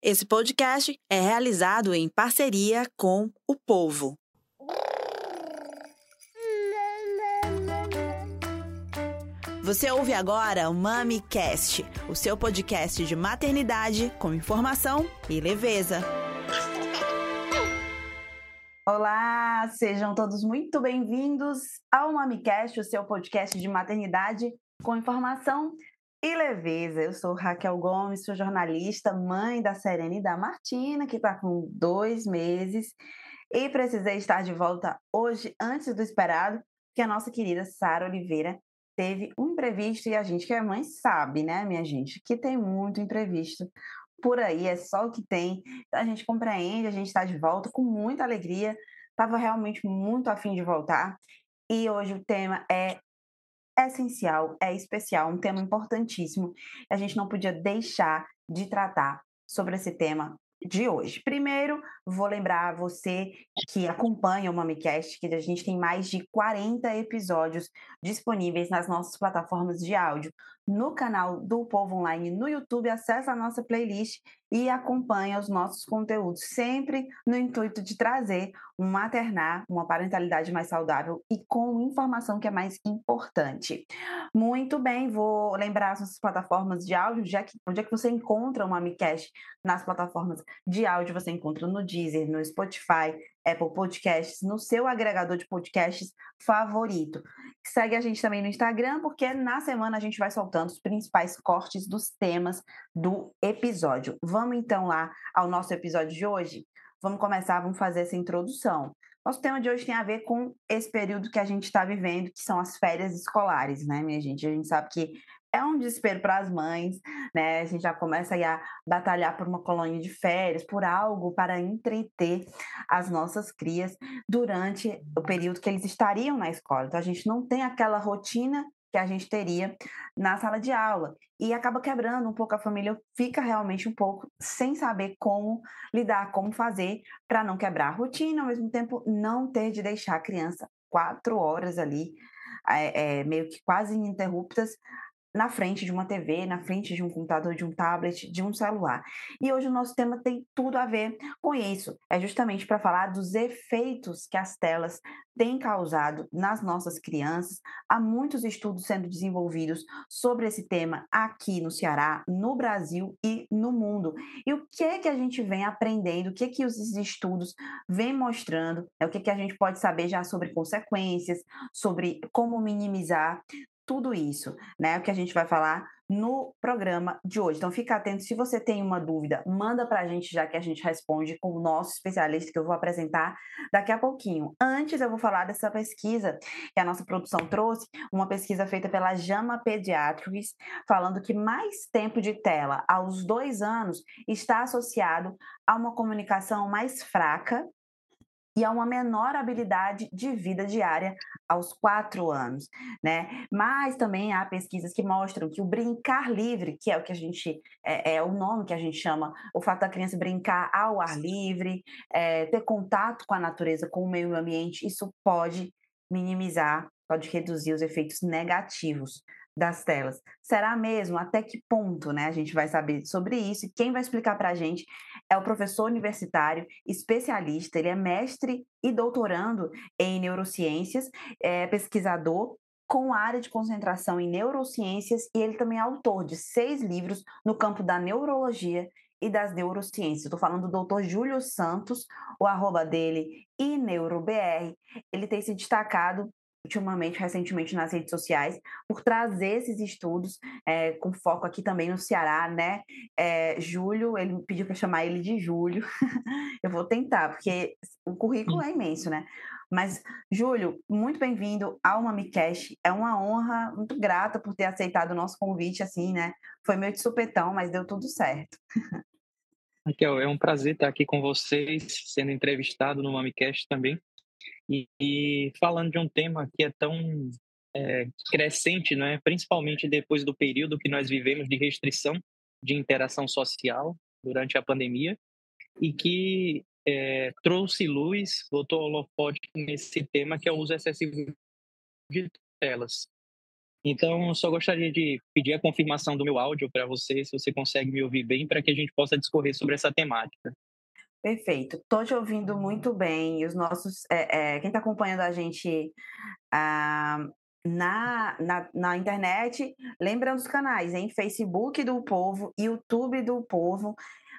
Esse podcast é realizado em parceria com o Povo. Você ouve agora o MamiCast, o seu podcast de maternidade com informação e leveza. Olá, sejam todos muito bem-vindos ao MamiCast, o seu podcast de maternidade com informação e leveza. Eu sou Raquel Gomes, sou jornalista, mãe da Serena e da Martina, que está com dois meses, e precisei estar de volta hoje, antes do esperado, que a nossa querida Sara Oliveira teve um imprevisto, e a gente que é mãe sabe, né, minha gente, que tem muito imprevisto por aí, é só o que tem. Então, a gente compreende, a gente está de volta com muita alegria, estava realmente muito afim de voltar. E hoje o tema é é essencial, é especial, um tema importantíssimo. A gente não podia deixar de tratar sobre esse tema de hoje. Primeiro, vou lembrar você que acompanha o MamiCast que a gente tem mais de 40 episódios disponíveis nas nossas plataformas de áudio. No canal do Povo Online no YouTube, acessa a nossa playlist e acompanha os nossos conteúdos, sempre no intuito de trazer um maternar, uma parentalidade mais saudável e com informação que é mais importante. Muito bem, vou lembrar as nossas plataformas de áudio, já que onde é que você encontra o MamiCast nas plataformas de áudio, você encontra no Deezer, no Spotify, Apple Podcasts, no seu agregador de podcasts favorito. Segue a gente também no Instagram, porque na semana a gente vai soltando os principais cortes dos temas do episódio. Vamos então lá ao nosso episódio de hoje? Vamos começar, vamos fazer essa introdução. Nosso tema de hoje tem a ver com esse período que a gente está vivendo, que são as férias escolares, né, minha gente? A gente sabe que é um desespero para as mães, né? A gente já começa a batalhar por uma colônia de férias, por algo para entreter as nossas crias durante o período que eles estariam na escola. Então a gente não tem aquela rotina que a gente teria na sala de aula e acaba quebrando um pouco a família, fica realmente um pouco sem saber como lidar, como fazer para não quebrar a rotina, ao mesmo tempo não ter de deixar a criança quatro horas ali, é, é, meio que quase ininterruptas, na frente de uma TV, na frente de um computador, de um tablet, de um celular. E hoje o nosso tema tem tudo a ver com isso. É justamente para falar dos efeitos que as telas têm causado nas nossas crianças. Há muitos estudos sendo desenvolvidos sobre esse tema aqui no Ceará, no Brasil e no mundo. E o que é que a gente vem aprendendo, o que é que os estudos vêm mostrando, é o que é que a gente pode saber já sobre consequências, sobre como minimizar tudo isso, né? O que a gente vai falar no programa de hoje. Então, fica atento. Se você tem uma dúvida, manda para a gente, já que a gente responde com o nosso especialista que eu vou apresentar daqui a pouquinho. Antes, eu vou falar dessa pesquisa que a nossa produção trouxe, uma pesquisa feita pela Jama Pediatrics, falando que mais tempo de tela aos dois anos está associado a uma comunicação mais fraca e a uma menor habilidade de vida diária aos quatro anos, né? Mas também há pesquisas que mostram que o brincar livre, que é o que a gente é, é o nome que a gente chama, o fato da criança brincar ao ar livre, é, ter contato com a natureza, com o meio ambiente, isso pode minimizar, pode reduzir os efeitos negativos das telas. Será mesmo? Até que ponto, né? A gente vai saber sobre isso. E quem vai explicar para a gente é o professor universitário, especialista, ele é mestre e doutorando em neurociências, é pesquisador com área de concentração em neurociências e ele também é autor de seis livros no campo da neurologia e das neurociências. Estou falando do doutor Júlio Santos, o arroba dele, e NeuroBR. Ele tem se destacado ultimamente, recentemente nas redes sociais, por trazer esses estudos, é, com foco aqui também no Ceará, né? É, Júlio, ele pediu para chamar ele de Júlio. Eu vou tentar, porque o currículo é imenso, né? Mas, Júlio, muito bem-vindo ao MamiCast. É uma honra, muito grata por ter aceitado o nosso convite, assim, né? Foi meio de supetão, mas deu tudo certo. Raquel, é um prazer estar aqui com vocês, sendo entrevistado no MamiCast também. E, e, falando de um tema que é tão é, crescente, né? principalmente depois do período que nós vivemos de restrição de interação social durante a pandemia, e que é, trouxe luz, botou holofote nesse tema que é o uso excessivo de telas. Então, só gostaria de pedir a confirmação do meu áudio para você, se você consegue me ouvir bem, para que a gente possa discorrer sobre essa temática. Perfeito, estou te ouvindo muito bem. E os nossos, é, é, quem está acompanhando a gente ah, na, na, na, internet, lembra dos canais, hein? Facebook do Povo, YouTube do Povo.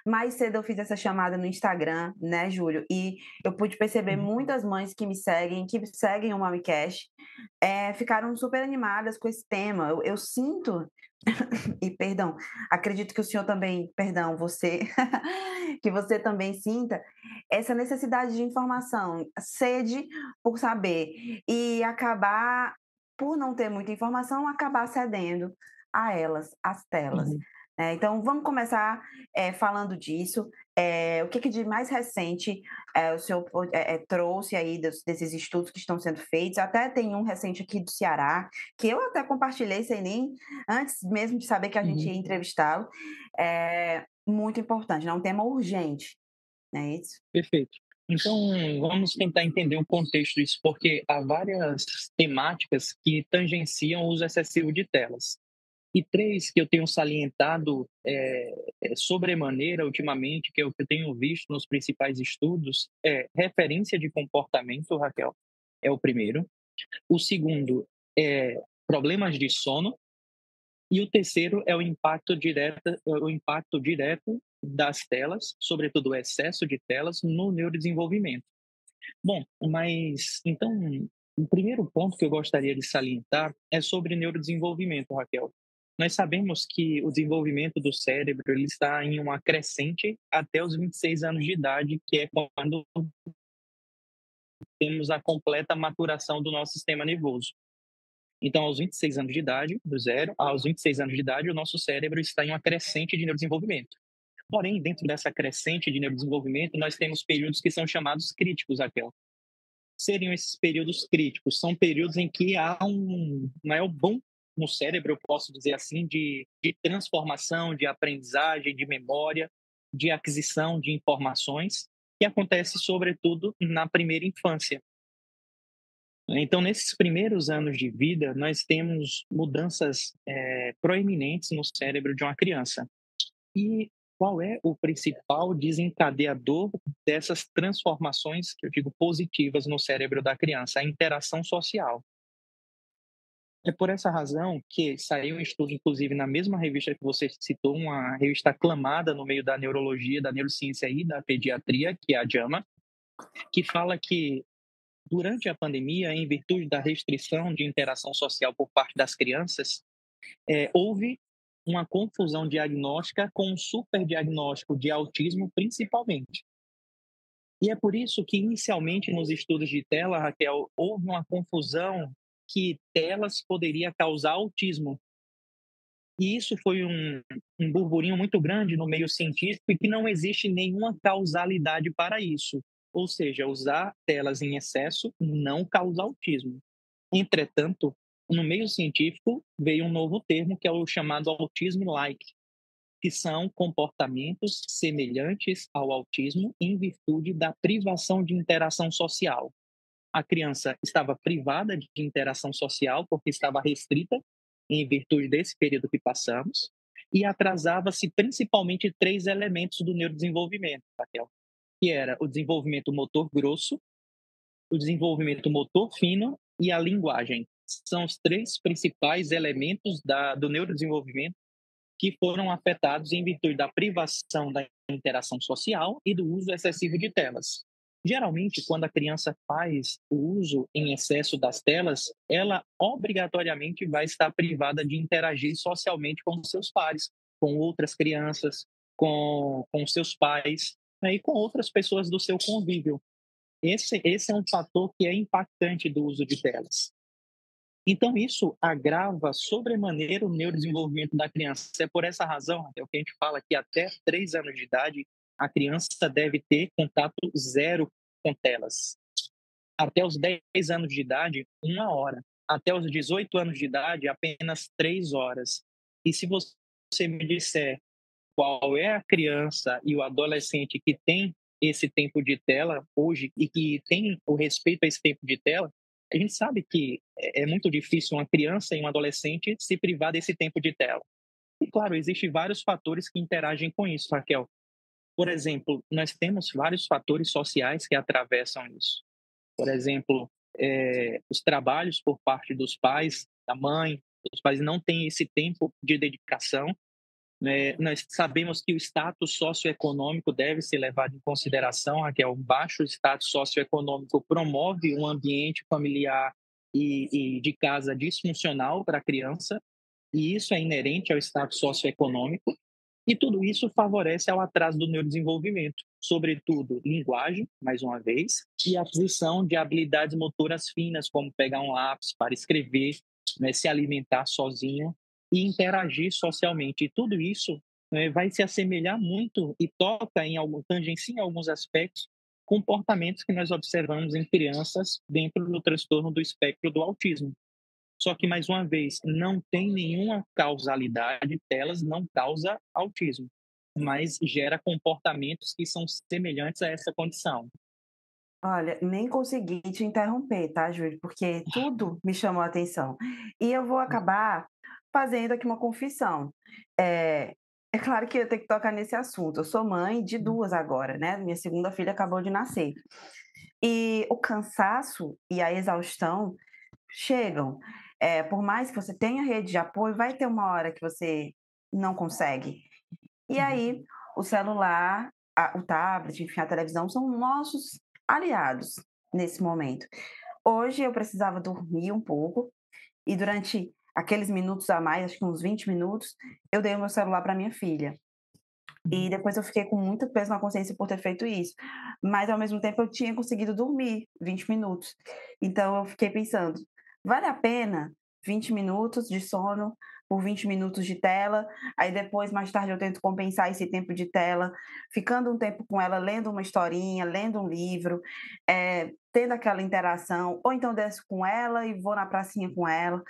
Mais cedo eu fiz essa chamada no Instagram, né, Júlio? E eu pude perceber uhum. muitas mães que me seguem, que seguem o MamiCast, é, ficaram super animadas com esse tema. Eu, eu sinto e perdão, acredito que o senhor também, perdão, você, que você também sinta essa necessidade de informação, sede por saber e acabar, por não ter muita informação, acabar cedendo a elas, as telas. Uhum. É, então, vamos começar é, falando disso. É, o que, que, de mais recente o senhor trouxe aí dos, desses estudos que estão sendo feitos? Até tem um recente aqui do Ceará, que eu até compartilhei sem nem antes mesmo de saber que a gente ia uhum. entrevistá-lo. É muito importante, é um tema urgente, não é isso? Perfeito. Então, vamos tentar entender o contexto disso, porque há várias temáticas que tangenciam o uso excessivo de telas. E três que eu tenho salientado é, é, sobremaneira ultimamente, que é o que eu tenho visto nos principais estudos, é referência de comportamento, Raquel, é o primeiro. O segundo é problemas de sono. E o terceiro é o impacto direto, o impacto direto das telas, sobretudo o excesso de telas, no neurodesenvolvimento. Bom, mas então o primeiro ponto que eu gostaria de salientar é sobre neurodesenvolvimento, Raquel. Nós sabemos que o desenvolvimento do cérebro ele está em uma crescente até os 26 anos de idade, que é quando temos a completa maturação do nosso sistema nervoso. Então, aos 26 anos de idade, do zero aos 26 anos de idade, o nosso cérebro está em uma crescente de neurodesenvolvimento. Porém, dentro dessa crescente de neurodesenvolvimento, nós temos períodos que são chamados críticos, Raquel. Seriam esses períodos críticos? São períodos em que há um maior boom no cérebro, eu posso dizer assim, de, de transformação, de aprendizagem, de memória, de aquisição de informações, que acontece sobretudo na primeira infância. Então, nesses primeiros anos de vida, nós temos mudanças é, proeminentes no cérebro de uma criança. E qual é o principal desencadeador dessas transformações, que eu digo positivas, no cérebro da criança? A interação social. É por essa razão que saiu um estudo, inclusive, na mesma revista que você citou, uma revista aclamada no meio da neurologia, da neurociência e da pediatria, que é a JAMA, que fala que durante a pandemia, em virtude da restrição de interação social por parte das crianças, é, houve uma confusão diagnóstica com um superdiagnóstico de autismo, principalmente. E é por isso que, inicialmente, nos estudos de tela, Raquel, houve uma confusão que telas poderia causar autismo. E isso foi um, um burburinho muito grande no meio científico e que não existe nenhuma causalidade para isso. Ou seja, usar telas em excesso não causa autismo. Entretanto, no meio científico veio um novo termo que é o chamado autismo-like, que são comportamentos semelhantes ao autismo em virtude da privação de interação social a criança estava privada de interação social porque estava restrita em virtude desse período que passamos e atrasava-se principalmente três elementos do neurodesenvolvimento, Raquel, que era o desenvolvimento motor grosso, o desenvolvimento motor fino e a linguagem. São os três principais elementos da, do neurodesenvolvimento que foram afetados em virtude da privação da interação social e do uso excessivo de telas. Geralmente, quando a criança faz o uso em excesso das telas, ela obrigatoriamente vai estar privada de interagir socialmente com seus pares, com outras crianças, com, com seus pais né, e com outras pessoas do seu convívio. Esse, esse é um fator que é impactante do uso de telas. Então, isso agrava sobremaneira o neurodesenvolvimento da criança. É por essa razão, que a gente fala que até 3 anos de idade, a criança deve ter contato zero com telas. Até os 10 anos de idade, uma hora. Até os 18 anos de idade, apenas três horas. E se você me disser qual é a criança e o adolescente que tem esse tempo de tela hoje e que tem o respeito a esse tempo de tela, A gente sabe que é, muito difícil uma criança e um adolescente se privar desse tempo de tela. E, claro, existem vários fatores que interagem com isso, Raquel. Por exemplo, nós temos vários fatores sociais que atravessam isso. Por exemplo, é, os trabalhos por parte dos pais, da mãe, os pais não têm esse tempo de dedicação. Né? Nós sabemos que o status socioeconômico deve ser levado em consideração, que é o baixo status socioeconômico promove um ambiente familiar e, e de casa disfuncional para a criança, e isso é inerente ao status socioeconômico. E tudo isso favorece ao atraso do neurodesenvolvimento, sobretudo linguagem, mais uma vez, e aquisição de habilidades motoras finas, como pegar um lápis para escrever, né, se alimentar sozinho e interagir socialmente. E tudo isso né, vai se assemelhar muito e toca em algum tangencia em alguns aspectos comportamentos que nós observamos em crianças dentro do transtorno do espectro do autismo. Só que, mais uma vez, não tem nenhuma causalidade, elas não causa autismo, mas gera comportamentos que são semelhantes a essa condição. Olha, nem consegui te interromper, tá, Júlio? Porque tudo me chamou a atenção. E eu vou acabar fazendo aqui uma confissão. É, é claro que eu tenho que tocar nesse assunto. Eu sou mãe de duas agora, né? Minha segunda filha acabou de nascer. E o cansaço e a exaustão chegam. É, por mais que você tenha rede de apoio, vai ter uma hora que você não consegue. E uhum. aí, o celular, a, o tablet, enfim, a televisão são nossos aliados nesse momento. Hoje eu precisava dormir um pouco e durante aqueles minutos a mais, acho que uns 20 minutos, eu dei o meu celular para minha filha. E uhum. depois eu fiquei com muito peso na consciência por ter feito isso. Mas ao mesmo tempo eu tinha conseguido dormir 20 minutos. Então eu fiquei pensando, Vale a pena 20 minutos de sono por 20 minutos de tela, aí depois, mais tarde, eu tento compensar esse tempo de tela, ficando um tempo com ela, lendo uma historinha, lendo um livro, é, tendo aquela interação, ou então desço com ela e vou na pracinha com ela.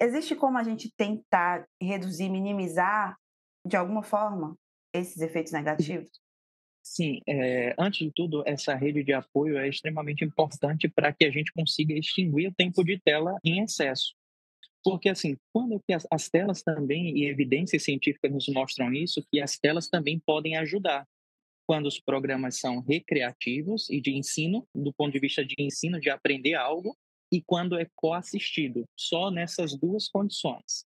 Existe como a gente tentar reduzir, minimizar, de alguma forma, esses efeitos negativos? Sim, é, antes de tudo, essa rede de apoio é extremamente importante para que a gente consiga extinguir o tempo de tela em excesso. Porque, assim, quando as, as telas também, e evidências científicas nos mostram isso, que as telas também podem ajudar. Quando os programas são recreativos e de ensino, do ponto de vista de ensino, de aprender algo, e quando é coassistido, só nessas duas condições.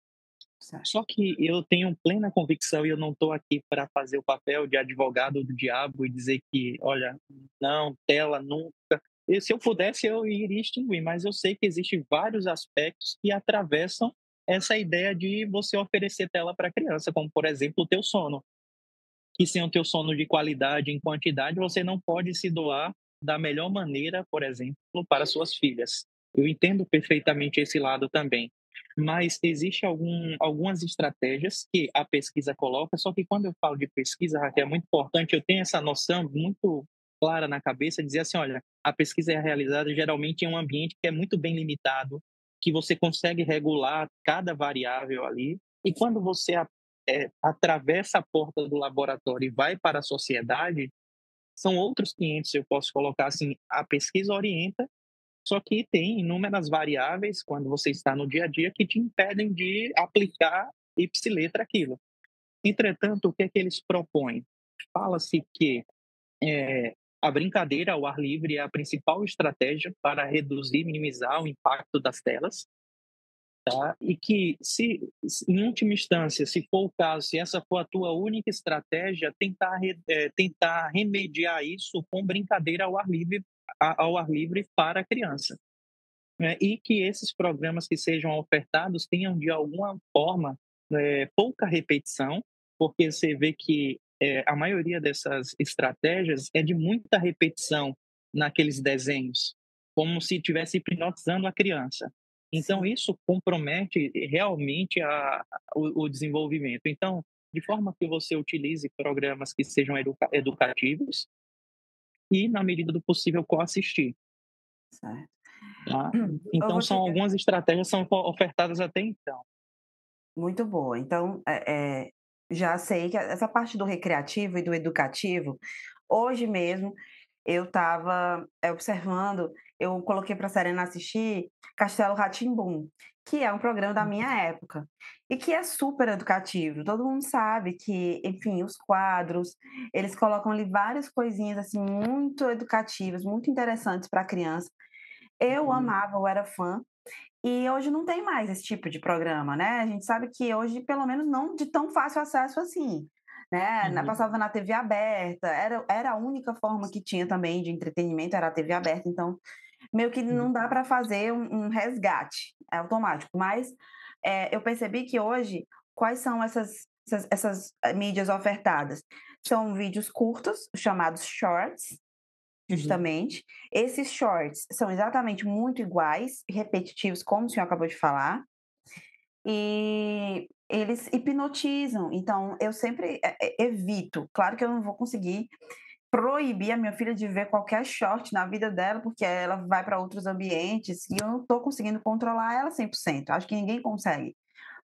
Só que eu tenho plena convicção e eu não estou aqui para fazer o papel de advogado do diabo e dizer que, olha, não, tela nunca. E se eu pudesse, eu iria extinguir, mas eu sei que existem vários aspectos que atravessam essa ideia de você oferecer tela para a criança, como, por exemplo, o teu sono. Que sem o teu sono de qualidade, em quantidade, você não pode se doar da melhor maneira, por exemplo, para suas filhas. Eu entendo perfeitamente esse lado também mas existe algum, algumas estratégias que a pesquisa coloca, só que quando eu falo de pesquisa, Raquel, é muito importante, eu tenho essa noção muito clara na cabeça, dizer assim, olha, a pesquisa é realizada geralmente em um ambiente que é muito bem limitado, que você consegue regular cada variável ali, e quando você é, atravessa a porta do laboratório e vai para a sociedade, são outros 500, eu posso colocar assim, a pesquisa orienta só que tem inúmeras variáveis quando você está no dia a dia que te impedem de aplicar ipsiletra aquilo. Entretanto, o que é que eles propõem? Fala-se que é, a brincadeira ao ar livre é a principal estratégia para reduzir e minimizar o impacto das telas. Tá? E que, se, em última instância, se for o caso, se essa for a tua única estratégia, tentar, é, tentar remediar isso com brincadeira ao ar livre ao ar livre para a criança. Né? E que esses programas que sejam ofertados tenham, de alguma forma, é, pouca repetição, porque você vê que é, a maioria dessas estratégias é de muita repetição naqueles desenhos, como se estivesse hipnotizando a criança. Então, isso compromete realmente a, o, o, desenvolvimento. Então, de forma que você utilize programas que sejam educa educativos, e, na medida do possível, coassistir. Certo. Tá? Então, são algumas estratégias são ofertadas até então. Muito boa. Então, é, é, já sei que essa parte do recreativo e do educativo, hoje mesmo, eu estava é, observando, eu coloquei para a Serena assistir Castelo Rá-Tim-Bum, que é um programa da minha época e que é super educativo. Todo mundo sabe que, enfim, os quadros, eles colocam ali várias coisinhas assim muito educativas, muito interessantes para a criança. Eu Uhum. amava, eu era fã. E hoje não tem mais esse tipo de programa, né? A gente sabe que hoje, pelo menos, não de tão fácil acesso assim. Né? Uhum. passava na TV aberta, era, era a única forma que tinha também de entretenimento, era a TV aberta, então meio que Uhum. não dá para fazer um, um resgate é automático. Mas é, eu percebi que hoje, quais são essas, essas, essas eh, mídias ofertadas? São vídeos curtos, chamados shorts, Uhum. justamente. Esses shorts são exatamente muito iguais, repetitivos, como o senhor acabou de falar, e eles hipnotizam. Então, eu sempre eh, evito. Claro que eu não vou conseguir proibir a minha filha de ver qualquer short na vida dela, porque ela vai para outros ambientes e eu não estou conseguindo controlar ela 100%. Acho que ninguém consegue.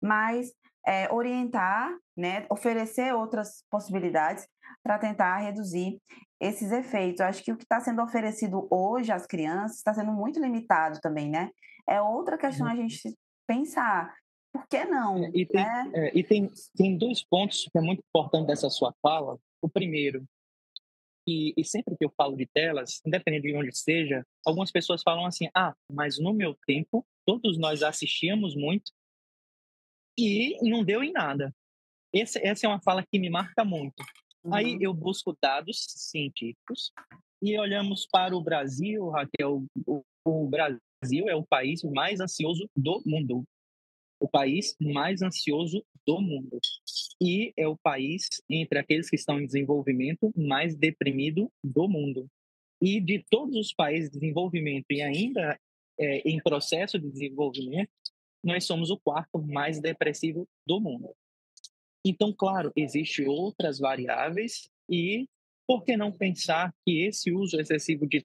Mas eh, orientar, né, oferecer outras possibilidades para tentar reduzir esses efeitos. Eu acho que o que está sendo oferecido hoje às crianças está sendo muito limitado também, né? É outra questão Uhum. a gente pensar. Por que É, não, e tem, né? é, e tem, tem dois pontos que é muito importante dessa sua fala. O primeiro, e, e sempre que eu falo de telas, independente de onde seja, algumas pessoas falam assim: ah, mas no meu tempo, todos nós assistíamos muito e não deu em nada. Esse, essa é uma fala que me marca muito. Aí Uhum, eu busco dados científicos e olhamos para o Brasil, Raquel. O, o Brasil é o país mais ansioso do mundo. O país mais ansioso do mundo. E é o país, entre aqueles que estão em desenvolvimento, mais deprimido do mundo. E de todos os países de desenvolvimento e ainda é, em processo de desenvolvimento, nós somos o quarto mais depressivo do mundo. Então, claro, existem outras variáveis e por que não pensar que esse uso excessivo de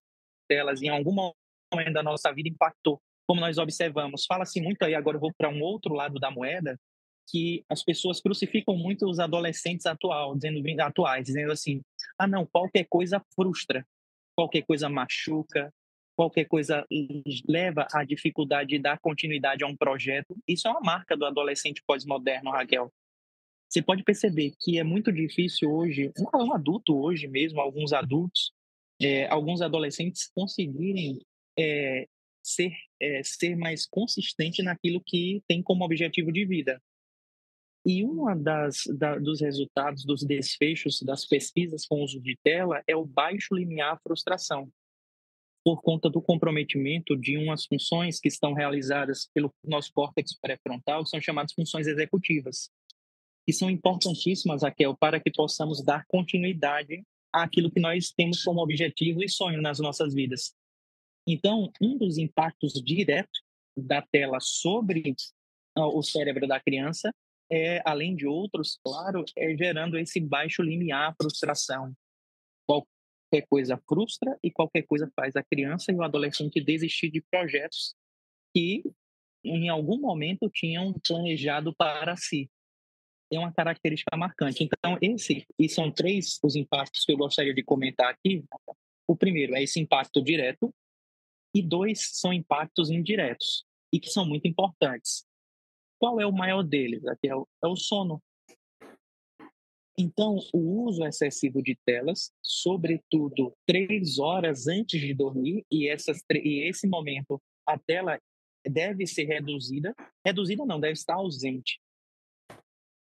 telas em algum momento da nossa vida impactou? Como nós observamos, fala-se muito aí, agora eu vou para um outro lado da moeda, que as pessoas crucificam muito os adolescentes atual, dizendo, atuais, dizendo assim: ah, não, qualquer coisa frustra, qualquer coisa machuca, qualquer coisa leva à dificuldade de dar continuidade a um projeto. Isso é uma marca do adolescente pós-moderno, Raquel. Você pode perceber que é muito difícil hoje, um adulto hoje mesmo, alguns adultos, é, alguns adolescentes conseguirem é, ser, é, ser mais consistente naquilo que tem como objetivo de vida. E das da, dos resultados dos desfechos das pesquisas com uso de tela é o baixo limiar frustração, por conta do comprometimento de umas funções que estão realizadas pelo nosso córtex pré-frontal, são chamadas funções executivas que são importantíssimas, Raquel, para que possamos dar continuidade àquilo que nós temos como objetivo e sonho nas nossas vidas. Então, um dos impactos diretos da tela sobre uh, o cérebro da criança é, além de outros, claro, é gerando esse baixo limiar, frustração. Qualquer coisa frustra e qualquer coisa faz a criança e o adolescente desistir de projetos que em algum momento tinham planejado para si é uma característica marcante. Então, esse, e são três os impactos que eu gostaria de comentar aqui. O primeiro é esse impacto direto, e dois são impactos indiretos, e que são muito importantes. Qual é o maior deles? Aqui é o, é o sono. Então, o uso excessivo de telas, sobretudo três horas antes de dormir, e, essas, e esse momento, a tela deve ser reduzida. Reduzida não, deve estar ausente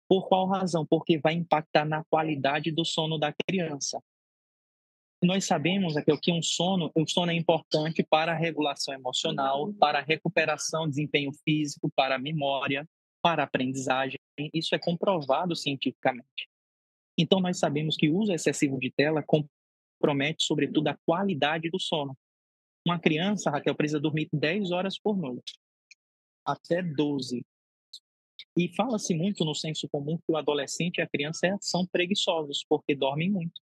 por qual razão? Porque vai impactar na qualidade do sono da criança. Nós sabemos aqui que um sono, o sono é importante para a regulação emocional, para a recuperação, desempenho físico, para a memória, para a aprendizagem. Isso é comprovado cientificamente. Então nós sabemos que o uso excessivo de tela compromete sobretudo a qualidade do sono. Uma criança, Raquel, precisa dormir 10 horas por noite, até 12. E fala-se muito no senso comum que o adolescente e a criança são preguiçosos, porque dormem muito.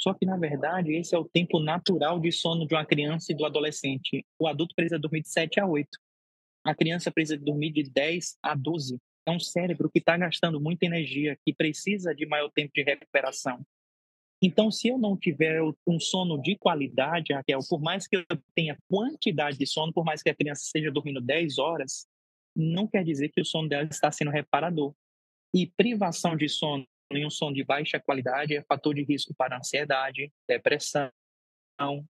Só que, na verdade, esse é o tempo natural de sono de uma criança e do adolescente. O adulto precisa dormir de 7 a 8. A criança precisa dormir de 10 a 12. É um cérebro que está gastando muita energia, que precisa de maior tempo de recuperação. Então, se eu não tiver um sono de qualidade, Raquel, por mais que eu tenha quantidade de sono, por mais que a criança esteja dormindo 10 horas, não quer dizer que o sono dela está sendo reparador. E privação de sono um sono de baixa qualidade é fator de risco para ansiedade, depressão,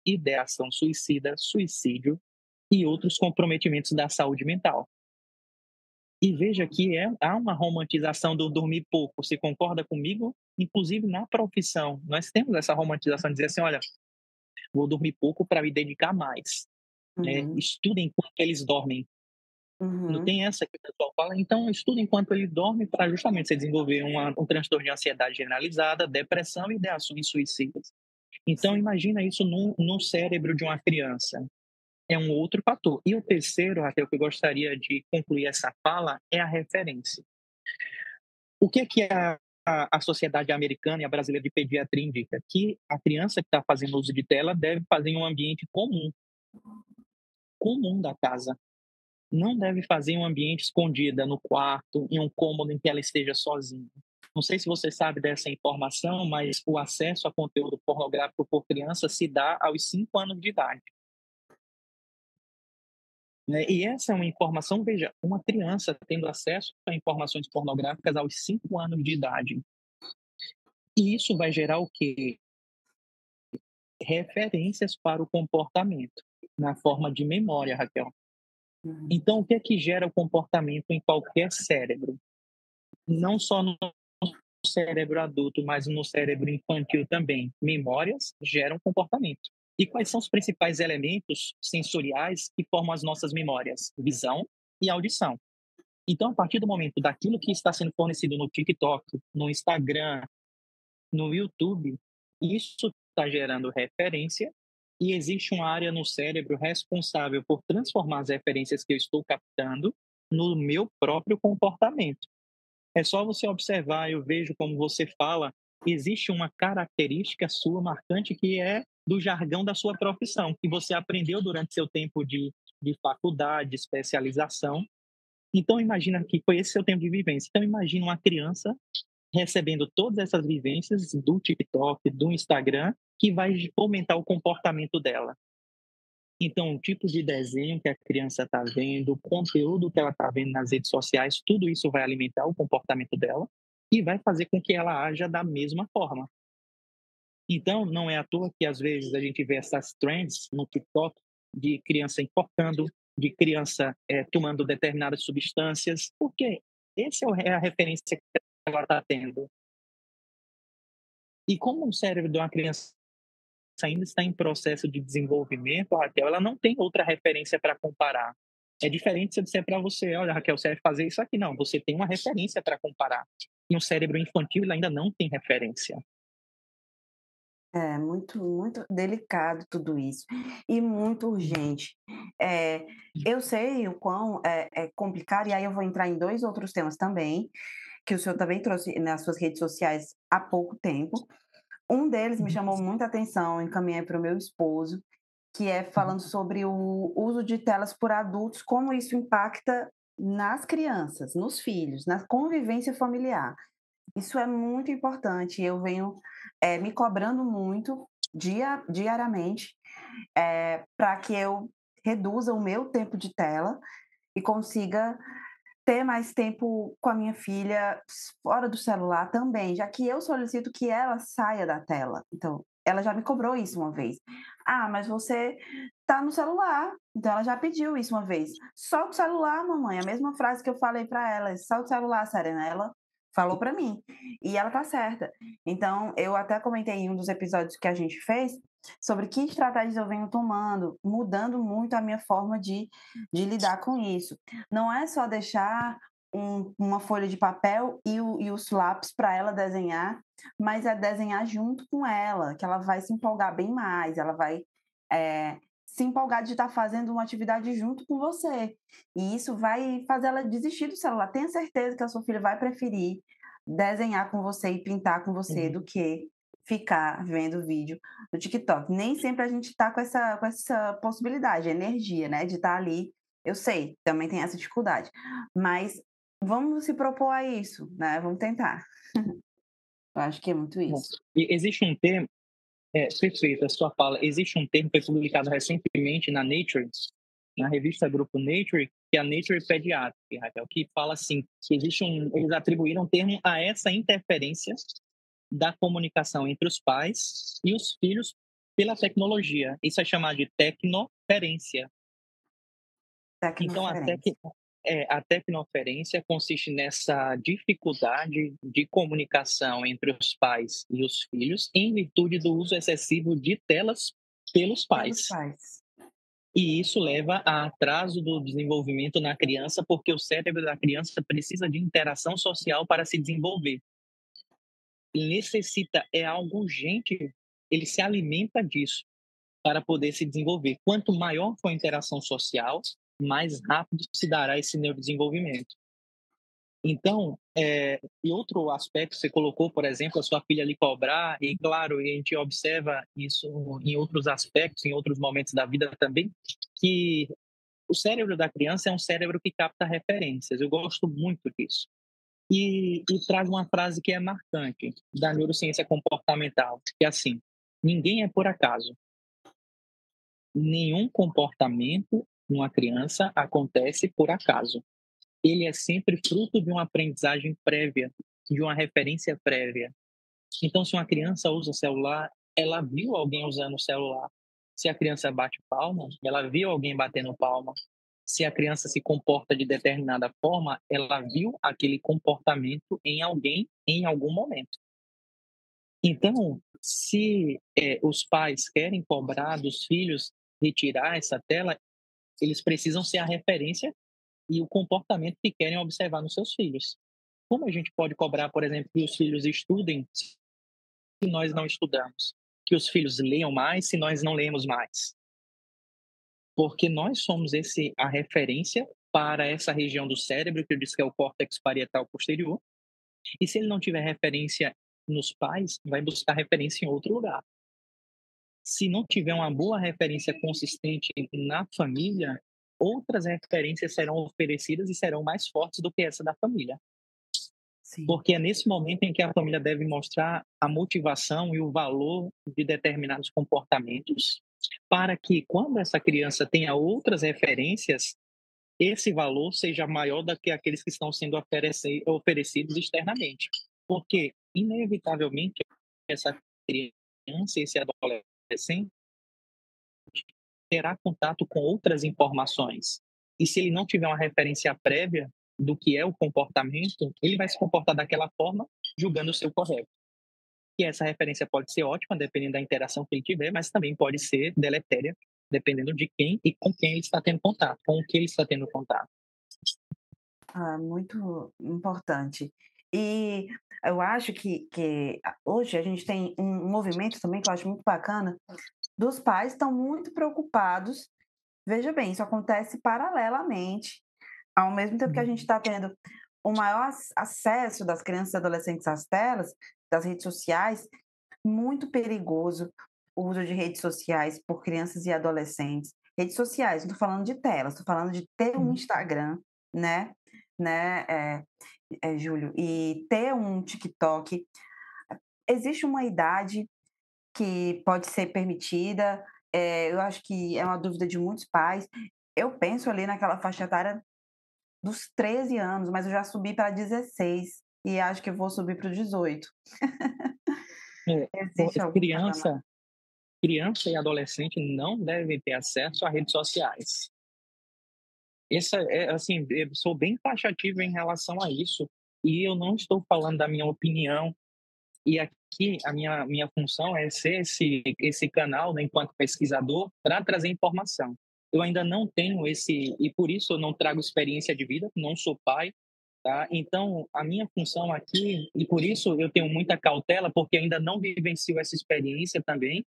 ideação suicida, suicídio e outros comprometimentos da saúde mental. E veja que é, há uma romantização do dormir pouco. Você concorda comigo? Inclusive na profissão, nós temos essa romantização de dizer assim: olha, vou dormir pouco para me dedicar mais. Né? Uhum. estudem enquanto eles dormem. Uhum. Não tem essa que o pessoal fala. Então, estuda enquanto ele dorme para justamente você desenvolver uma, um transtorno de ansiedade generalizada, depressão e ideações suicidas. Então, imagina isso no, no cérebro de uma criança é um outro fator. E o terceiro, Raquel, que eu gostaria de concluir essa fala, é a referência. O que, é que a, a, a Sociedade Americana e a Brasileira de Pediatria indica? Que a criança que está fazendo uso de tela deve fazer em um ambiente comum, comum da casa. Não deve fazer em um ambiente escondida, no quarto, em um cômodo em que ela esteja sozinha. Não sei se você sabe dessa informação, mas o acesso a conteúdo pornográfico por criança se dá aos 5 anos de idade. Né? E essa é uma informação, veja, uma criança tendo acesso a informações pornográficas aos 5 anos de idade. E isso vai gerar o quê? Referências para o comportamento, na forma de memória, Raquel. Uhum. Então, o que é que gera o comportamento em qualquer cérebro? Não só no cérebro adulto, mas no cérebro infantil também. Memórias geram comportamento. E quais são os principais elementos sensoriais que formam as nossas memórias? Visão e audição. Então, a partir do momento daquilo que está sendo fornecido no TikTok, no Instagram, no YouTube, isso está gerando referência e existe uma área no cérebro responsável por transformar as referências que eu estou captando no meu próprio comportamento. É só você observar, eu vejo como você fala, existe uma característica sua marcante que é do jargão da sua profissão, que você aprendeu durante seu tempo de, de faculdade, de especialização. Então, imagina que foi esse seu tempo de vivência. Então, imagina uma criança recebendo todas essas vivências do TikTok, do Instagram, que vai fomentar o comportamento dela. Então, o tipo de desenho que a criança está vendo, o conteúdo que ela está vendo nas redes sociais, tudo isso vai alimentar o comportamento dela e vai fazer com que ela haja da mesma forma. Então, não é à toa que às vezes a gente vê essas trends no TikTok de criança importando, de criança é, tomando determinadas substâncias, porque essa é a referência que ela está tendo. E como o cérebro de uma criança ainda está em processo de desenvolvimento, Raquel, ela não tem outra referência para comparar. É diferente se eu disser para você, olha, Raquel, você vai fazer isso aqui. Não, você tem uma referência para comparar. E um cérebro infantil ele ainda não tem referência. É muito, muito delicado tudo isso e muito urgente. É, eu sei o quão é, é complicado, e aí eu vou entrar em dois outros temas também, que o senhor também trouxe nas suas redes sociais há pouco tempo. Um deles me uhum. chamou muita atenção, encaminhei para o meu esposo, que é falando uhum. sobre o uso de telas por adultos, como isso impacta nas crianças, nos filhos, na convivência familiar. Isso é muito importante. Eu venho é, me cobrando muito dia, diariamente é, para que eu reduza o meu tempo de tela e consiga ter mais tempo com a minha filha fora do celular também, já que eu solicito que ela saia da tela. Então, ela já me cobrou isso uma vez. Ah, mas você tá no celular. Então ela já pediu isso uma vez. Solta o celular, mamãe. A mesma frase que eu falei para ela, solta o celular, Serena. Ela falou para mim. E ela tá certa. Então, eu até comentei em um dos episódios que a gente fez sobre que estratégias eu venho tomando, mudando muito a minha forma de, de lidar com isso. Não é só deixar um, uma folha de papel e, o, e os lápis para ela desenhar, mas é desenhar junto com ela, que ela vai se empolgar bem mais, ela vai é, se empolgar de estar fazendo uma atividade junto com você. E isso vai fazer ela desistir do celular. Tenha certeza que a sua filha vai preferir desenhar com você e pintar com você uhum. do que ficar vendo vídeo no TikTok. Nem sempre a gente está com essa, com essa possibilidade, energia, né? De estar tá ali. Eu sei, também tem essa dificuldade. Mas vamos se propor a isso, né? Vamos tentar. Eu acho que é muito isso. Bom, existe um termo, é, perfeito, a sua fala. Existe um termo que foi publicado recentemente na Nature, na revista Grupo Nature, que é a Nature Pediatric, Raquel, que fala assim, que existe um, eles atribuíram um termo a essa interferência da comunicação entre os pais e os filhos pela tecnologia. Isso é chamado de tecnoferência. Então, a, tec, é, a tecnoferência consiste nessa dificuldade de comunicação entre os pais e os filhos em virtude do uso excessivo de telas pelos pais. Pelos pais. E isso leva a atraso do desenvolvimento na criança, porque o cérebro da criança precisa de interação social para se desenvolver. Ele necessita, é algo urgente, ele se alimenta disso para poder se desenvolver. Quanto maior for a interação social, mais rápido se dará esse neurodesenvolvimento. Então, é, e outro aspecto você colocou, por exemplo, a sua filha lhe cobrar, e claro, a gente observa isso em outros aspectos, em outros momentos da vida também, que o cérebro da criança é um cérebro que capta referências. Eu gosto muito disso. E, e uma frase que é marcante da neurociência comportamental, que é assim: ninguém é por acaso. Nenhum comportamento numa criança acontece por acaso. Ele é sempre fruto de uma aprendizagem prévia, de uma referência prévia. Então, se uma criança usa celular, ela viu alguém usando o celular. Se a criança bate palma, ela viu alguém batendo palma. Se a criança se comporta de determinada forma, ela viu aquele comportamento em alguém em algum momento. Então, se é, os pais querem cobrar dos filhos retirar essa tela, eles precisam ser a referência e o comportamento que querem observar nos seus filhos. Como a gente pode cobrar, por exemplo, que os filhos estudem se nós não estudamos? Que os filhos leiam mais se nós não lemos mais? Porque nós somos esse a referência para essa região do cérebro que eu disse que é o córtex parietal posterior. E se ele não tiver referência nos pais, vai buscar referência em outro lugar se não tiver uma boa referência consistente na família, outras referências serão oferecidas e serão mais fortes do que essa da família. Sim. Porque é nesse momento em que a família deve mostrar a motivação e o valor de determinados comportamentos, para que quando essa criança tenha outras referências, esse valor seja maior do que aqueles que estão sendo oferecidos externamente. Porque, inevitavelmente, essa criança, esse adolescente, adolescente terá contato com outras informações. E se ele não tiver uma referência prévia do que é o comportamento, ele vai se comportar daquela forma, julgando o seu correto. E essa referência pode ser ótima, dependendo da interação que ele tiver, mas também pode ser deletéria, dependendo de quem e com quem ele está tendo contato, com o que ele está tendo contato. Ah, muito importante. E eu acho que, que hoje a gente tem um movimento também que eu acho muito bacana, dos pais estão muito preocupados. Veja bem, isso acontece paralelamente, ao mesmo tempo que a gente está tendo o maior acesso das crianças e adolescentes às telas, das redes sociais, muito perigoso o uso de redes sociais por crianças e adolescentes. Redes sociais, não estou falando de telas, estou falando de ter um Instagram, né? né, é, é, Júlio, e ter um TikTok, existe uma idade que pode ser permitida, é, eu acho que é uma dúvida de muitos pais. Eu penso ali naquela faixa etária dos 13 anos, mas eu já subi para 16 e acho que vou subir para os 18. É, criança, criança e adolescente não devem ter acesso a redes sociais. Essa é assim, eu sou bem taxativo em relação a isso e eu não estou falando da minha opinião. E aqui a minha minha função é ser esse esse canal, né, enquanto pesquisador, para trazer informação. Eu ainda não tenho esse e por isso eu não trago experiência de vida, não sou pai, tá? Então a minha função aqui e por isso eu tenho muita cautela porque ainda não vivencio essa experiência também?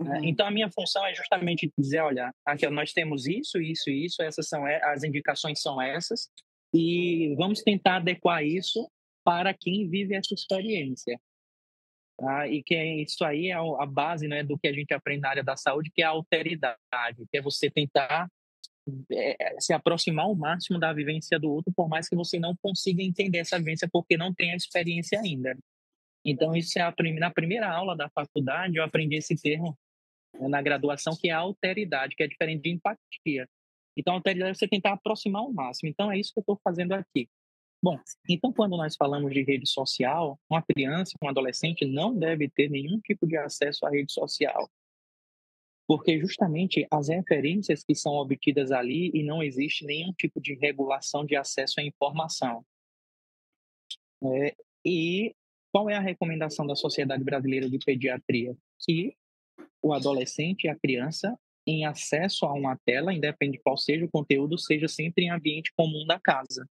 Uhum. Então, a minha função é justamente dizer, olha, aqui nós temos isso, isso e isso, essas são as indicações são essas, e vamos tentar adequar isso para quem vive essa experiência. Tá? E que é, isso aí é a base né, do que a gente aprende na área da saúde, que é a alteridade, que é você tentar é, se aproximar ao máximo da vivência do outro, por mais que você não consiga entender essa vivência porque não tem a experiência ainda. Então, isso é a, na primeira aula da faculdade, eu aprendi esse termo né, na graduação, que é alteridade, que é diferente de empatia. Então, alteridade é você tentar aproximar ao máximo. Então, é isso que eu estou fazendo aqui. Bom, então, quando nós falamos de rede social, uma criança, um adolescente não deve ter nenhum tipo de acesso à rede social. Porque justamente as referências que são obtidas ali e não existe nenhum tipo de regulação de acesso à informação. É, e qual é a recomendação da Sociedade Brasileira de Pediatria? Que o adolescente e a criança, em acesso a uma tela, independente de qual seja o conteúdo, seja sempre em ambiente comum da casa.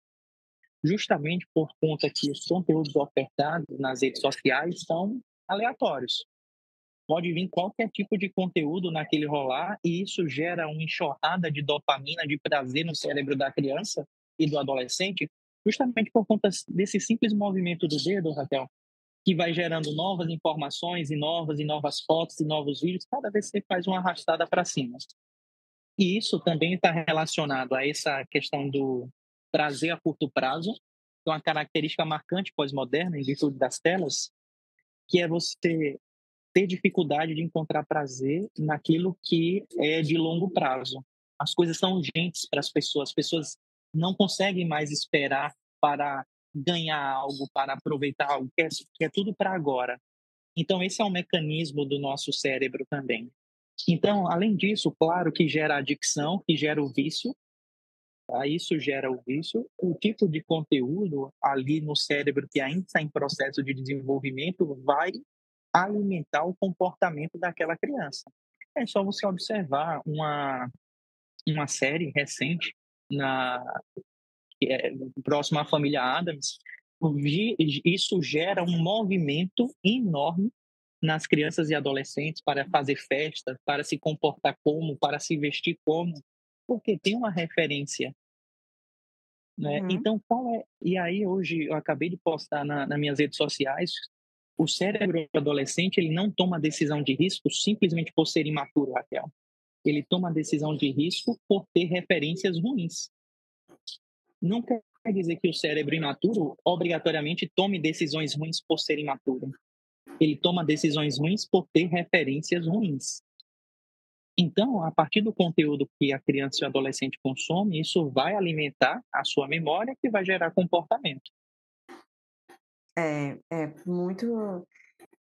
Justamente por conta que os conteúdos ofertados nas redes sociais são aleatórios. Pode vir qualquer tipo de conteúdo naquele rolar e isso gera uma enxurrada de dopamina, de prazer no cérebro da criança e do adolescente, justamente por conta desse simples movimento do dedo, Raquel, que vai gerando novas informações e novas e novas fotos e novos vídeos cada vez você faz uma arrastada para cima. E isso também está relacionado a essa questão do prazer a curto prazo, que é uma característica marcante pós-moderna em virtude das telas, que é você ter dificuldade de encontrar prazer naquilo que é de longo prazo. As coisas são urgentes para as pessoas, as pessoas não conseguem mais esperar para ganhar algo, para aproveitar algo, que é, que é tudo para agora. Então, esse é um mecanismo do nosso cérebro também. Então, além disso, claro que gera adicção, que gera o vício, tá? isso gera o vício. O tipo de conteúdo ali no cérebro que ainda está em processo de desenvolvimento vai alimentar o comportamento daquela criança. É só você observar uma, uma série recente na que é próximo à família Adams, isso gera um movimento enorme nas crianças e adolescentes para fazer festa, para se comportar como, para se vestir como, porque tem uma referência. Né? Uhum. Então, qual é? E aí, hoje, eu acabei de postar na, nas minhas redes sociais: o cérebro adolescente ele não toma decisão de risco simplesmente por ser imaturo, Raquel. Ele toma decisão de risco por ter referências ruins não quer dizer que o cérebro imaturo obrigatoriamente tome decisões ruins por ser imaturo. Ele toma decisões ruins por ter referências ruins. Então, a partir do conteúdo que a criança e o adolescente consome, isso vai alimentar a sua memória que vai gerar comportamento. É, é muito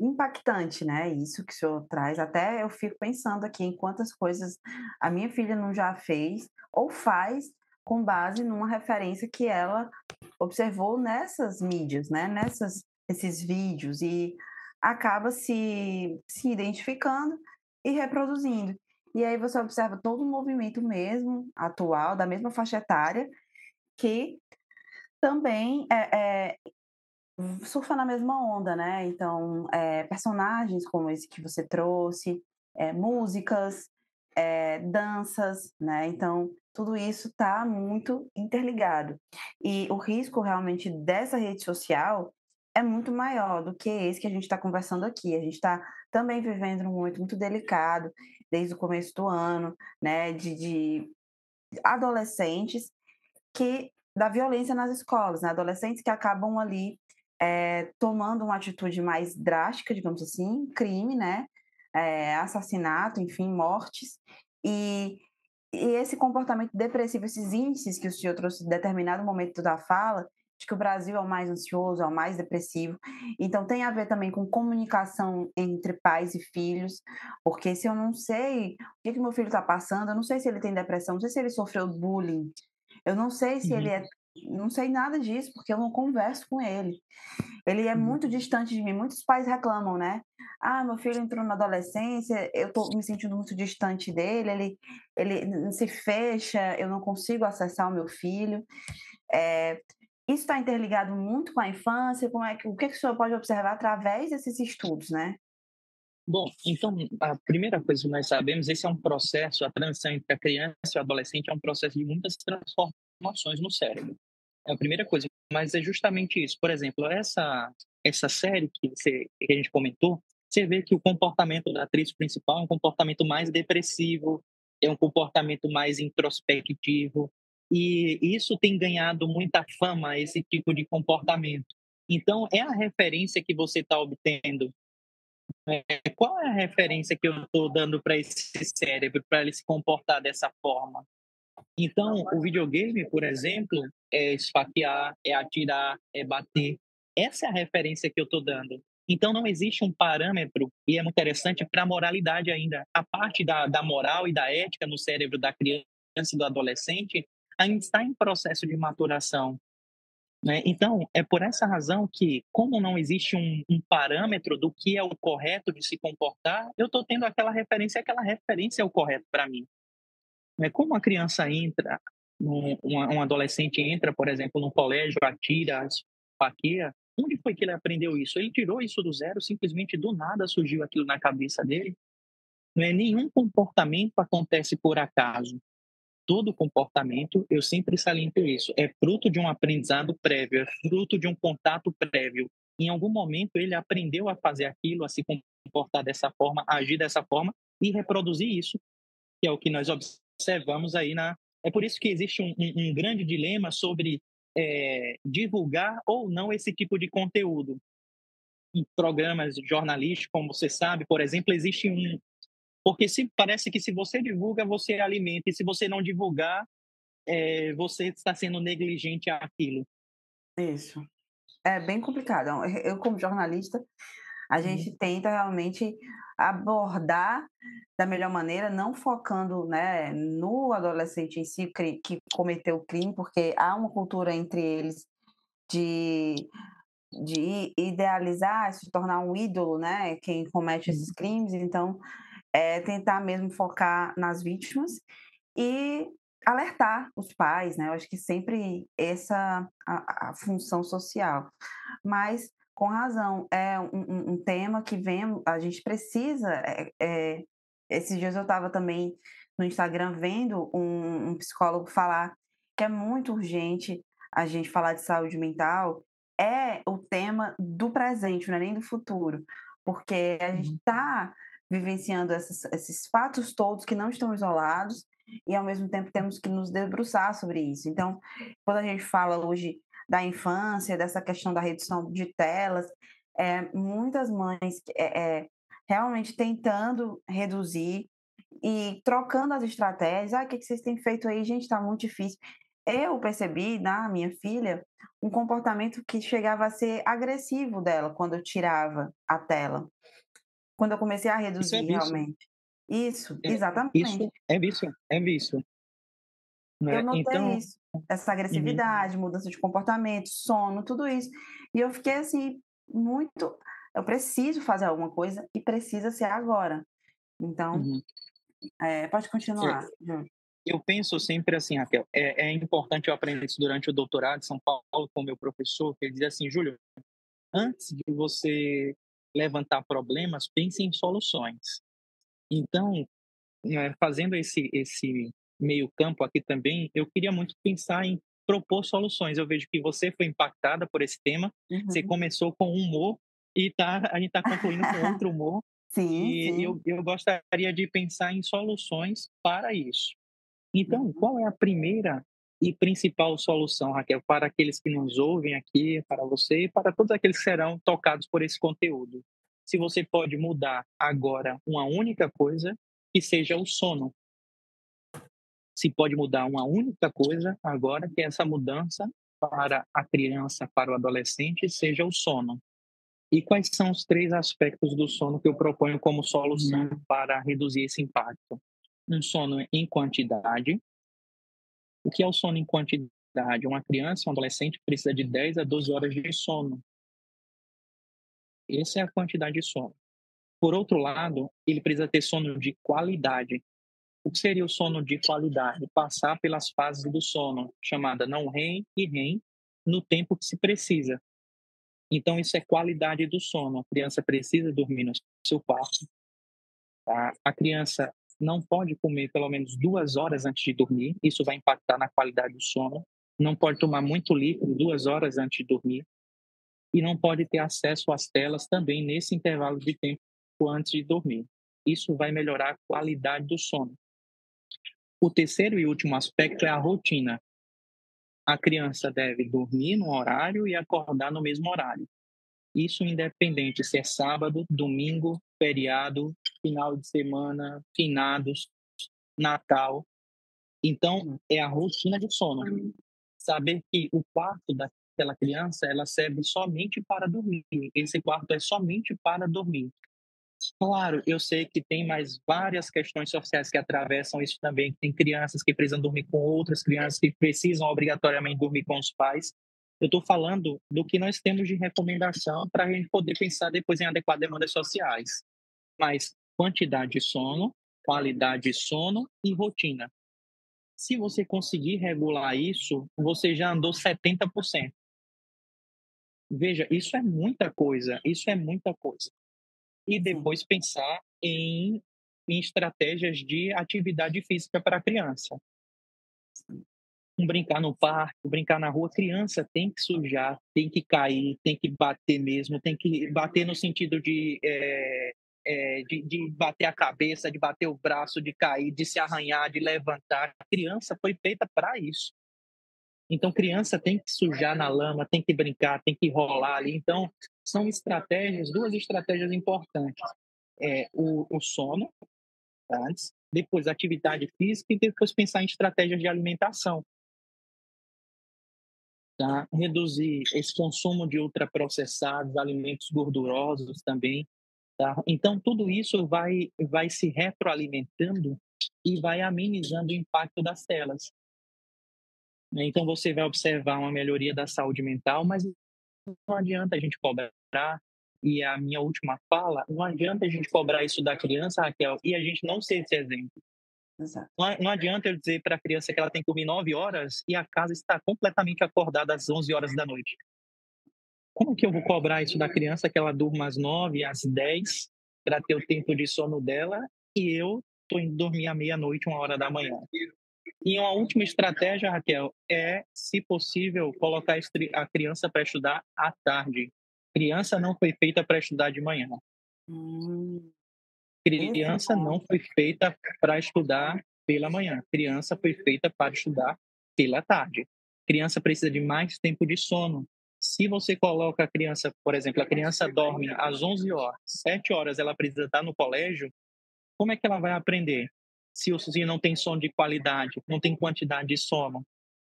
impactante, né? Isso que o senhor traz. Até eu fico pensando aqui em quantas coisas a minha filha não já fez ou faz com base numa referência que ela observou nessas mídias, né? Nessas esses vídeos e acaba se, se identificando e reproduzindo. E aí você observa todo o movimento mesmo atual, da mesma faixa etária, que também é, é, surfa na mesma onda, né? Então, é, personagens como esse que você trouxe, é, músicas, é, danças, né? Então, tudo isso está muito interligado. E o risco realmente dessa rede social é muito maior do que esse que a gente está conversando aqui. A gente está também vivendo um momento muito delicado, desde o começo do ano, né, de, de adolescentes que da violência nas escolas, né? adolescentes que acabam ali é, tomando uma atitude mais drástica, digamos assim, crime, né, é, assassinato, enfim, mortes, e e esse comportamento depressivo, esses índices que o senhor trouxe em determinado momento da fala, de que o Brasil é o mais ansioso, é o mais depressivo. Então, tem a ver também com comunicação entre pais e filhos, porque se eu não sei o que, que meu filho está passando, eu não sei se ele tem depressão, não sei se ele sofreu bullying, eu não sei se uhum. ele é. Não sei nada disso, porque eu não converso com ele. Ele é uhum. muito distante de mim. Muitos pais reclamam, né? ah, meu filho entrou na adolescência, eu estou me sentindo muito distante dele, ele, ele se fecha, eu não consigo acessar o meu filho. É, isso está interligado muito com a infância, como é que, o que, que o senhor pode observar através desses estudos, né? Bom, então, a primeira coisa que nós sabemos, esse é um processo, a transição entre a criança e o adolescente é um processo de muitas transformações no cérebro. É a primeira coisa, mas é justamente isso. Por exemplo, essa essa série que, você, que a gente comentou, você vê que o comportamento da atriz principal é um comportamento mais depressivo, é um comportamento mais introspectivo, e isso tem ganhado muita fama, esse tipo de comportamento. Então, é a referência que você está obtendo. É, qual é a referência que eu estou dando para esse cérebro, para ele se comportar dessa forma? Então, o videogame, por exemplo, é esfaquear, é atirar, é bater. Essa é a referência que eu estou dando. Então, não existe um parâmetro, e é muito interessante, para a moralidade ainda. A parte da, da moral e da ética no cérebro da criança e do adolescente ainda está em processo de maturação. Né? Então, é por essa razão que, como não existe um, um parâmetro do que é o correto de se comportar, eu estou tendo aquela referência, aquela referência é o correto para mim. Né? Como a criança entra, um, um adolescente entra, por exemplo, no colégio, atira, esfaqueia, onde foi que ele aprendeu isso? Ele tirou isso do zero, simplesmente do nada surgiu aquilo na cabeça dele. Não é nenhum comportamento acontece por acaso todo comportamento, eu sempre saliento isso, é fruto de um aprendizado prévio, é fruto de um contato prévio. Em algum momento ele aprendeu a fazer aquilo, a se comportar dessa forma, a agir dessa forma e reproduzir isso, que é o que nós observamos aí na. É por isso que existe um, um, um grande dilema sobre é, divulgar ou não esse tipo de conteúdo. Em programas jornalísticos, como você sabe, por exemplo, existe um, porque se, parece que se você divulga, você alimenta, e se você não divulgar, é, você está sendo negligente àquilo. Isso. É bem complicado. Eu, como jornalista, a uhum. gente tenta realmente abordar da melhor maneira, não focando né, no adolescente em si que cometeu o crime, porque há uma cultura entre eles de, de idealizar, se tornar um ídolo, né? Quem comete esses crimes. Então, é tentar mesmo focar nas vítimas e alertar os pais, né? Eu acho que sempre essa a, a função social. Mas com razão, é um, um, tema que vem, a gente precisa. É, é, esses dias eu estava também no Instagram vendo um, um psicólogo falar que é muito urgente a gente falar de saúde mental. É o tema do presente, não é nem do futuro, porque a gente está uhum vivenciando esses, esses fatos todos que não estão isolados e ao mesmo tempo temos que nos debruçar sobre isso. Então, quando a gente fala hoje da infância, dessa questão da redução de telas, é, muitas mães é, é, realmente tentando reduzir e trocando as estratégias. Ah, o que vocês têm feito aí? Gente, está muito difícil. Eu percebi na minha filha um comportamento que chegava a ser agressivo dela quando eu tirava a tela quando eu comecei a reduzir isso é realmente. Isso, é, exatamente. Isso é vício, é vício. Né? Eu notei então... isso, essa uhum. agressividade, uhum. mudança de comportamento, sono, tudo isso. E eu fiquei assim, muito. Eu preciso fazer alguma coisa e precisa ser agora. Então, uhum. é, pode continuar, eu, eu penso sempre assim, Raquel, é, é, importante eu aprender isso durante o doutorado em São Paulo com meu professor, que ele dizia assim, Júlio, antes de você levantar problemas, pense em soluções. Então, né, fazendo esse, esse meio campo aqui também, eu queria muito pensar em propor soluções. Eu vejo que você foi impactada por esse tema, uhum. você começou com humor e tá, a gente está concluindo com outro humor. Sim, e sim. Eu, eu gostaria de pensar em soluções para isso. Então, uhum. qual é a primeira e principal solução, Raquel, para aqueles que nos ouvem aqui, para você e para todos aqueles que serão tocados por esse conteúdo. Se você pode mudar agora uma única coisa, que seja o sono. Se pode mudar uma única coisa agora, que essa mudança para a criança, para o adolescente, seja o sono. E quais são os três aspectos do sono que eu proponho como solução uhum. para reduzir esse impacto? Um sono em quantidade, o que é o sono em quantidade? Uma criança, um adolescente precisa de 10 a 12 horas de sono. Essa é a quantidade de sono. Por outro lado, ele precisa ter sono de qualidade. O que seria o sono de qualidade? Passar pelas fases do sono, chamada não REM e REM, no tempo que se precisa. Então, isso é qualidade do sono. A criança precisa dormir no seu quarto. Tá? A criança não pode comer pelo menos duas horas antes de dormir, isso vai impactar na qualidade do sono. Não pode tomar muito líquido duas horas antes de dormir. E não pode ter acesso às telas também nesse intervalo de tempo antes de dormir. Isso vai melhorar a qualidade do sono. O terceiro e último aspecto é a rotina. a criança deve dormir no horário e acordar no mesmo horário. Isso independente se é sábado, domingo, feriado, final de semana, finados, Natal. Então, é a rotina de sono. Saber que o quarto daquela criança, ela serve somente para dormir. Esse quarto é somente para dormir. Claro, eu sei que tem mais várias questões sociais que atravessam isso também. Tem crianças que precisam dormir com outras crianças que precisam obrigatoriamente dormir com os pais. Eu estou falando do que nós temos de recomendação para a gente poder pensar depois em adequar demandas sociais. Mas quantidade de sono, qualidade de sono e rotina. Se você conseguir regular isso, você já andou 70%. Veja, isso é muita coisa, isso é muita coisa e depois pensar em, em estratégias de atividade física para a criança. Um brincar no parque, brincar na rua, criança tem que sujar, tem que cair, tem que bater mesmo, tem que bater no sentido de, é, é, de, de, bater a cabeça, de bater o braço, de cair, de se arranhar, de levantar. A criança foi feita para isso. Então, criança tem que sujar na lama, tem que brincar, tem que rolar ali. Então, são estratégias, duas estratégias importantes. É, o, o sono, antes, depois atividade física e depois pensar em estratégias de alimentação. Tá? Reduzir esse consumo de ultraprocessados, alimentos gordurosos também. Tá? Então, tudo isso vai, vai se retroalimentando e vai amenizando o impacto das telas. Né? Então, você vai observar uma melhoria da saúde mental, mas não adianta a gente cobrar. E a minha última fala, não adianta a gente cobrar isso da criança, Raquel, e a gente não ser esse exemplo. Não, não adianta eu dizer para a criança que ela tem que dormir 9 horas e a casa está completamente acordada às 11 horas da noite. Como que eu vou cobrar isso da criança que ela durma às 9, às 10, para ter o tempo de sono dela, e eu estou indo dormir à meia-noite, uma hora da manhã? E uma última estratégia, Raquel, é, se possível, colocar a criança para estudar à tarde. Criança não foi feita para estudar de manhã. Hum. Criança não foi feita para estudar pela manhã. Criança foi feita para estudar pela tarde. Criança precisa de mais tempo de sono. Se você coloca a criança, por exemplo, a criança dorme às 11 horas, 7 horas ela precisa estar no colégio, como é que ela vai aprender? Se o sozinho não tem sono de qualidade, não tem quantidade de sono,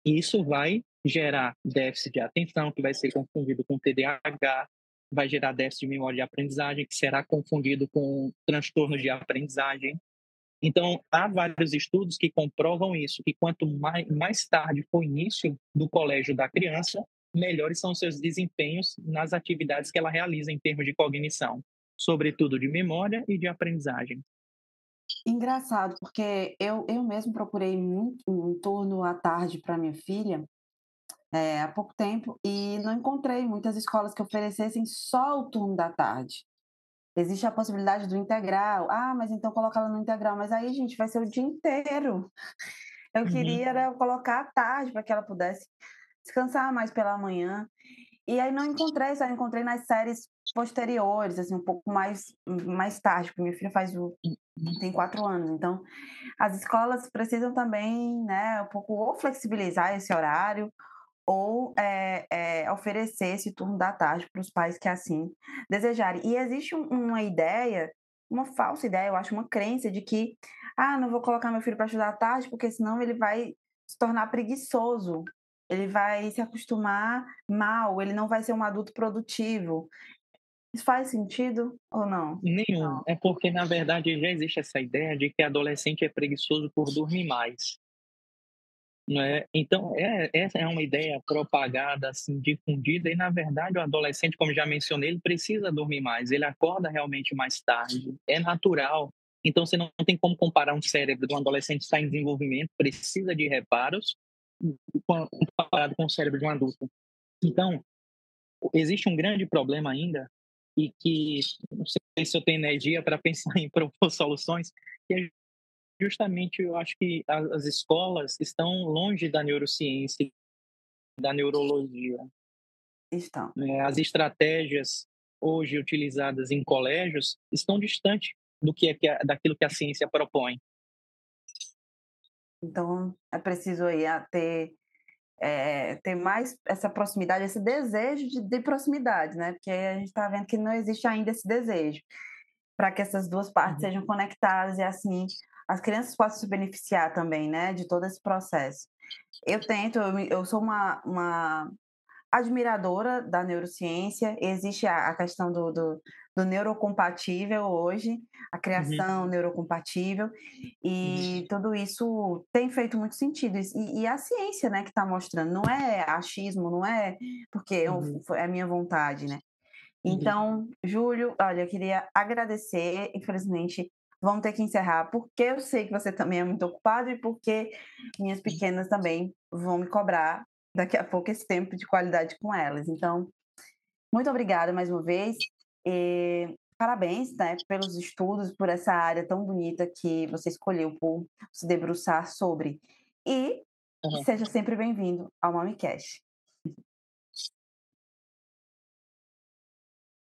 isso vai gerar déficit de atenção, que vai ser confundido com TDAH, vai gerar déficit de memória de aprendizagem, que será confundido com transtornos de aprendizagem. Então, há vários estudos que comprovam isso, que quanto mais, mais tarde for o início do colégio da criança, melhores são seus desempenhos nas atividades que ela realiza em termos de cognição, sobretudo de memória e de aprendizagem. Engraçado, porque eu, eu mesmo procurei muito um turno à tarde para minha filha é, há pouco tempo e não encontrei muitas escolas que oferecessem só o turno da tarde. Existe a possibilidade do integral. Ah, mas então coloca ela no integral. Mas aí, gente, vai ser o dia inteiro. Eu uhum. queria era colocar à tarde para que ela pudesse descansar mais pela manhã. E aí não encontrei, só encontrei nas séries posteriores, assim, um pouco mais, mais tarde, porque minha filha faz o, tem quatro anos. Então, as escolas precisam também, né, um pouco ou flexibilizar esse horário ou é, é, oferecer esse turno da tarde para os pais que assim desejarem. E existe um, uma ideia, uma falsa ideia, eu acho, uma crença de que, ah, não vou colocar meu filho para estudar à tarde, porque senão ele vai se tornar preguiçoso ele vai se acostumar mal, ele não vai ser um adulto produtivo. Isso faz sentido ou não? Nenhum. Não. É porque, na verdade, já existe essa ideia de que adolescente é preguiçoso por dormir mais. Não é? Então, é, essa é uma ideia propagada, assim, difundida, e, na verdade, o adolescente, como já mencionei, ele precisa dormir mais, ele acorda realmente mais tarde, é natural. Então, você não tem como comparar um cérebro de um adolescente que está em desenvolvimento, precisa de reparos, comparado com o cérebro de um adulto. Então, existe um grande problema ainda e que não sei se eu tenho energia para pensar em propor soluções, que é justamente eu acho que as escolas estão longe da neurociência, da neurologia. Estão. É, as estratégias hoje utilizadas em colégios estão distantes do que é, daquilo que a ciência propõe. Então, é preciso aí ter é, ter mais essa proximidade, esse desejo de, de proximidade, né? Porque a gente está vendo que não existe ainda esse desejo para que essas duas partes uhum. sejam conectadas e assim as crianças possam se beneficiar também, né, de todo esse processo. Eu tento, eu, eu sou uma, uma admiradora da neurociência, existe a, a questão do, do, do, neurocompatível hoje, a uhum. criação uhum. neurocompatível, e tudo isso tem feito muito sentido. E, e a ciência, né, que está mostrando, não é achismo, não é porque uhum. eu, é a minha vontade, né? Uhum. Então, Júlio, olha, eu queria agradecer, infelizmente vamos ter que encerrar, porque eu sei que você também é muito ocupado e porque minhas pequenas também vão me cobrar daqui a pouco esse tempo de qualidade com elas. Então, muito obrigada mais uma vez. E parabéns né, pelos estudos, por essa área tão bonita que você escolheu por se debruçar sobre. E uhum. seja sempre bem-vindo ao MamiCast.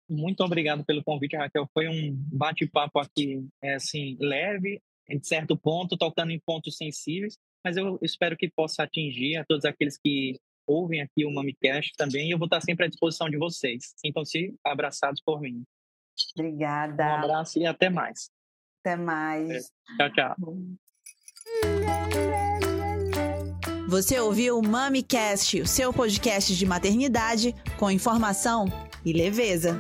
Muito obrigado pelo convite, Raquel. Foi um bate-papo aqui, é, assim, leve, em certo ponto, tocando em pontos sensíveis, mas eu espero que possa atingir a todos aqueles que ouvem aqui o MamiCast também, e eu vou estar sempre à disposição de vocês. Sintam-se abraçados por mim. Obrigada. Um abraço e até mais. Até mais. É. Tchau, tchau. Você ouviu o MamiCast, o seu podcast de maternidade com informação e leveza.